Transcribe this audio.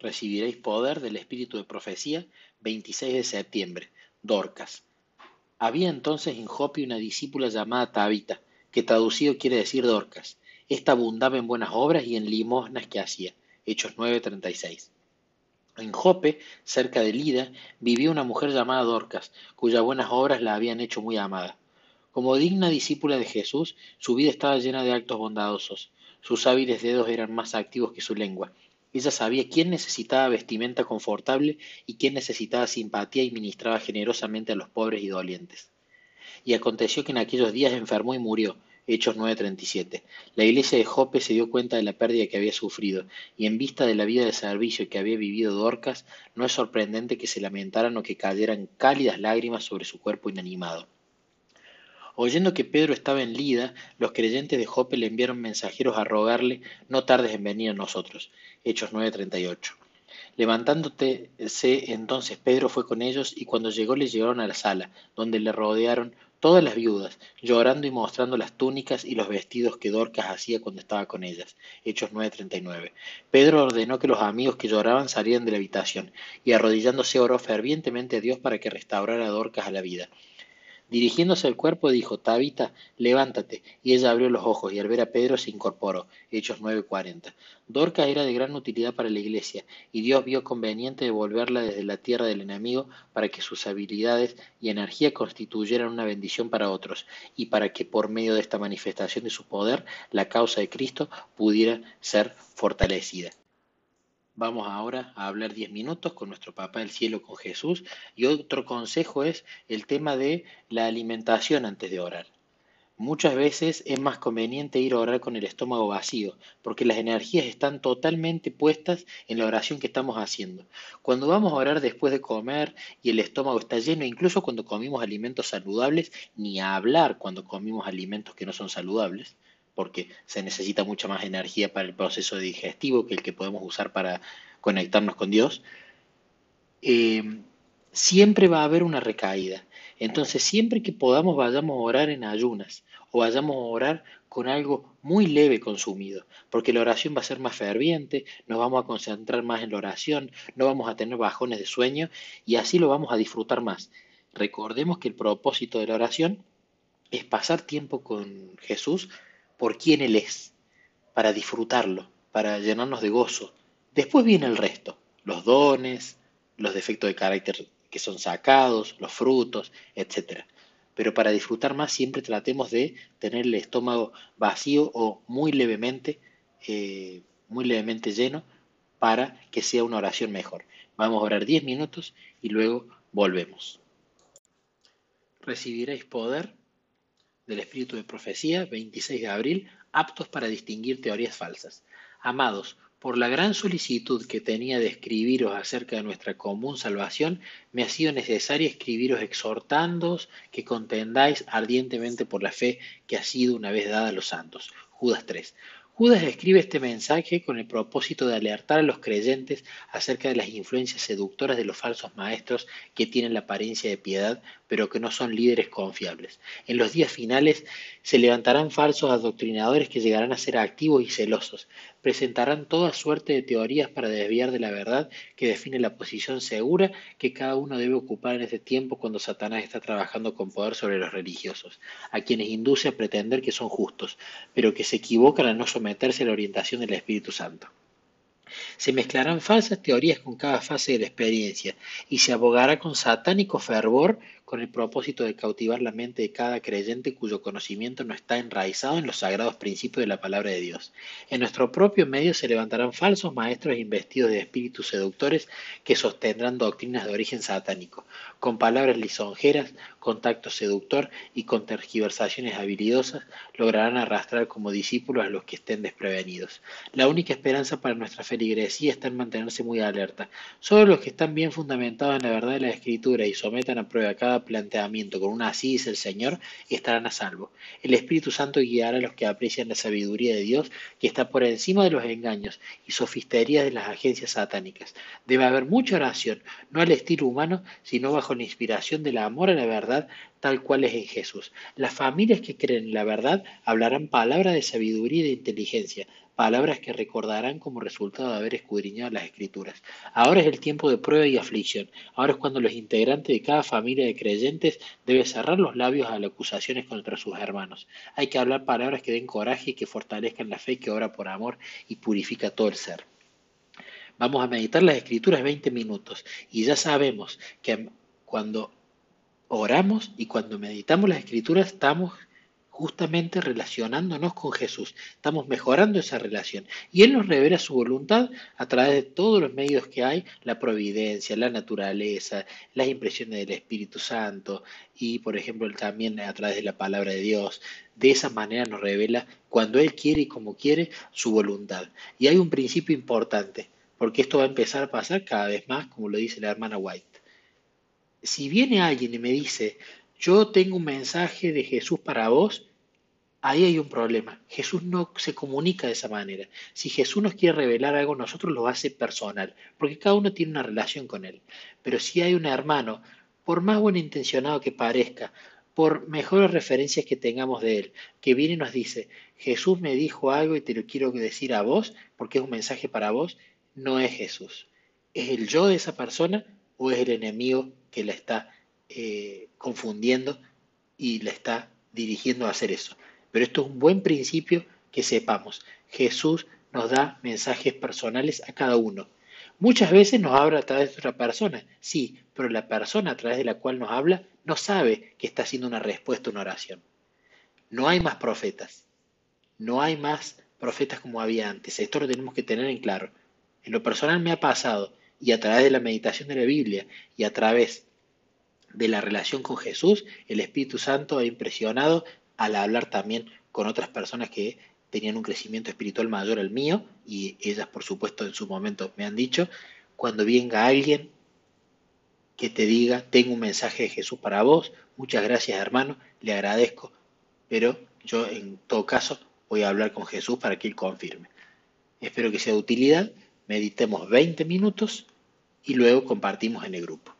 Recibiréis poder del Espíritu de profecía, 26 de septiembre. Dorcas. Había entonces en Jope una discípula llamada Tabita, que traducido quiere decir Dorcas. Esta abundaba en buenas obras y en limosnas que hacía. Hechos 9:36. En Jope, cerca de Lida, vivía una mujer llamada Dorcas, cuyas buenas obras la habían hecho muy amada. Como digna discípula de Jesús, su vida estaba llena de actos bondadosos. Sus hábiles dedos eran más activos que su lengua. Ella sabía quién necesitaba vestimenta confortable y quién necesitaba simpatía y ministraba generosamente a los pobres y dolientes. Y aconteció que en aquellos días enfermó y murió. Hechos 9:37. La iglesia de Jope se dio cuenta de la pérdida que había sufrido, y en vista de la vida de servicio que había vivido Dorcas, no es sorprendente que se lamentaran o que cayeran cálidas lágrimas sobre su cuerpo inanimado. Oyendo que Pedro estaba en Lida, los creyentes de Jope le enviaron mensajeros a rogarle, no tardes en venir a nosotros. Hechos 9:38. Levantándose entonces Pedro fue con ellos y cuando llegó le llevaron a la sala, donde le rodearon todas las viudas, llorando y mostrando las túnicas y los vestidos que Dorcas hacía cuando estaba con ellas. Hechos 9:39. Pedro ordenó que los amigos que lloraban salieran de la habitación y arrodillándose oró fervientemente a Dios para que restaurara a Dorcas a la vida. Dirigiéndose al cuerpo dijo, Tabita, levántate. Y ella abrió los ojos y al ver a Pedro se incorporó. Hechos 9:40. Dorcas era de gran utilidad para la iglesia y Dios vio conveniente devolverla desde la tierra del enemigo para que sus habilidades y energía constituyeran una bendición para otros y para que por medio de esta manifestación de su poder la causa de Cristo pudiera ser fortalecida. Vamos ahora a hablar 10 minutos con nuestro Papá del Cielo, con Jesús. Y otro consejo es el tema de la alimentación antes de orar. Muchas veces es más conveniente ir a orar con el estómago vacío, porque las energías están totalmente puestas en la oración que estamos haciendo. Cuando vamos a orar después de comer y el estómago está lleno, incluso cuando comimos alimentos saludables, ni a hablar cuando comimos alimentos que no son saludables, porque se necesita mucha más energía para el proceso digestivo que el que podemos usar para conectarnos con Dios, eh, siempre va a haber una recaída. Entonces, siempre que podamos, vayamos a orar en ayunas o vayamos a orar con algo muy leve consumido, porque la oración va a ser más ferviente, nos vamos a concentrar más en la oración, no vamos a tener bajones de sueño y así lo vamos a disfrutar más. Recordemos que el propósito de la oración es pasar tiempo con Jesús por quién Él es, para disfrutarlo, para llenarnos de gozo. Después viene el resto, los dones, los defectos de carácter que son sacados, los frutos, etc. Pero para disfrutar más siempre tratemos de tener el estómago vacío o muy levemente, eh, muy levemente lleno para que sea una oración mejor. Vamos a orar 10 minutos y luego volvemos. Recibiréis poder del Espíritu de Profecía, 26 de abril, aptos para distinguir teorías falsas. Amados, por la gran solicitud que tenía de escribiros acerca de nuestra común salvación, me ha sido necesario escribiros exhortándoos que contendáis ardientemente por la fe que ha sido una vez dada a los santos. Judas 3. Judas escribe este mensaje con el propósito de alertar a los creyentes acerca de las influencias seductoras de los falsos maestros que tienen la apariencia de piedad, pero que no son líderes confiables. En los días finales se levantarán falsos adoctrinadores que llegarán a ser activos y celosos. Presentarán toda suerte de teorías para desviar de la verdad que define la posición segura que cada uno debe ocupar en este tiempo cuando Satanás está trabajando con poder sobre los religiosos, a quienes induce a pretender que son justos, pero que se equivocan al no someterse a la orientación del Espíritu Santo. Se mezclarán falsas teorías con cada fase de la experiencia y se abogará con satánico fervor con el propósito de cautivar la mente de cada creyente cuyo conocimiento no está enraizado en los sagrados principios de la palabra de Dios. En nuestro propio medio se levantarán falsos maestros investidos de espíritus seductores que sostendrán doctrinas de origen satánico, con palabras lisonjeras, contacto seductor y con tergiversaciones habilidosas, lograrán arrastrar como discípulos a los que estén desprevenidos. La única esperanza para nuestra feligresía está en mantenerse muy alerta. Solo los que están bien fundamentados en la verdad de la Escritura y sometan a prueba cada planteamiento con una así dice el Señor, estarán a salvo. El Espíritu Santo guiará a los que aprecian la sabiduría de Dios, que está por encima de los engaños y sofisterías de las agencias satánicas. Debe haber mucha oración, no al estilo humano, sino bajo la inspiración del amor a la verdad, tal cual es en Jesús. Las familias que creen en la verdad hablarán palabras de sabiduría y de inteligencia, palabras que recordarán como resultado de haber escudriñado las escrituras. Ahora es el tiempo de prueba y aflicción. Ahora es cuando los integrantes de cada familia de creyentes deben cerrar los labios a las acusaciones contra sus hermanos. Hay que hablar palabras que den coraje y que fortalezcan la fe que obra por amor y purifica todo el ser. Vamos a meditar las escrituras 20 minutos y ya sabemos que cuando oramos y cuando meditamos las escrituras estamos justamente relacionándonos con Jesús. Estamos mejorando esa relación. Y Él nos revela su voluntad a través de todos los medios que hay, la providencia, la naturaleza, las impresiones del Espíritu Santo y, por ejemplo, también a través de la palabra de Dios. De esa manera nos revela cuando Él quiere y como quiere su voluntad. Y hay un principio importante, porque esto va a empezar a pasar cada vez más, como lo dice la hermana White. Si viene alguien y me dice, yo tengo un mensaje de Jesús para vos, ahí hay un problema. Jesús no se comunica de esa manera. Si Jesús nos quiere revelar algo, nosotros lo hace personal, porque cada uno tiene una relación con él. Pero si hay un hermano, por más buen intencionado que parezca, por mejores referencias que tengamos de él, que viene y nos dice, Jesús me dijo algo y te lo quiero decir a vos, porque es un mensaje para vos, no es Jesús. ¿Es el yo de esa persona o es el enemigo que la está eh, confundiendo y la está dirigiendo a hacer eso? Pero esto es un buen principio que sepamos. Jesús nos da mensajes personales a cada uno. Muchas veces nos habla a través de otra persona, sí, pero la persona a través de la cual nos habla no sabe que está haciendo una respuesta una oración. No hay más profetas. No hay más profetas como había antes. Esto lo tenemos que tener en claro. En lo personal me ha pasado, y a través de la meditación de la Biblia y a través de la relación con Jesús, el Espíritu Santo ha impresionado al hablar también con otras personas que tenían un crecimiento espiritual mayor al mío y ellas por supuesto en su momento me han dicho, cuando venga alguien que te diga, tengo un mensaje de Jesús para vos, muchas gracias hermano, le agradezco, pero yo en todo caso voy a hablar con Jesús para que Él confirme. Espero que sea de utilidad, meditemos 20 minutos y luego compartimos en el grupo.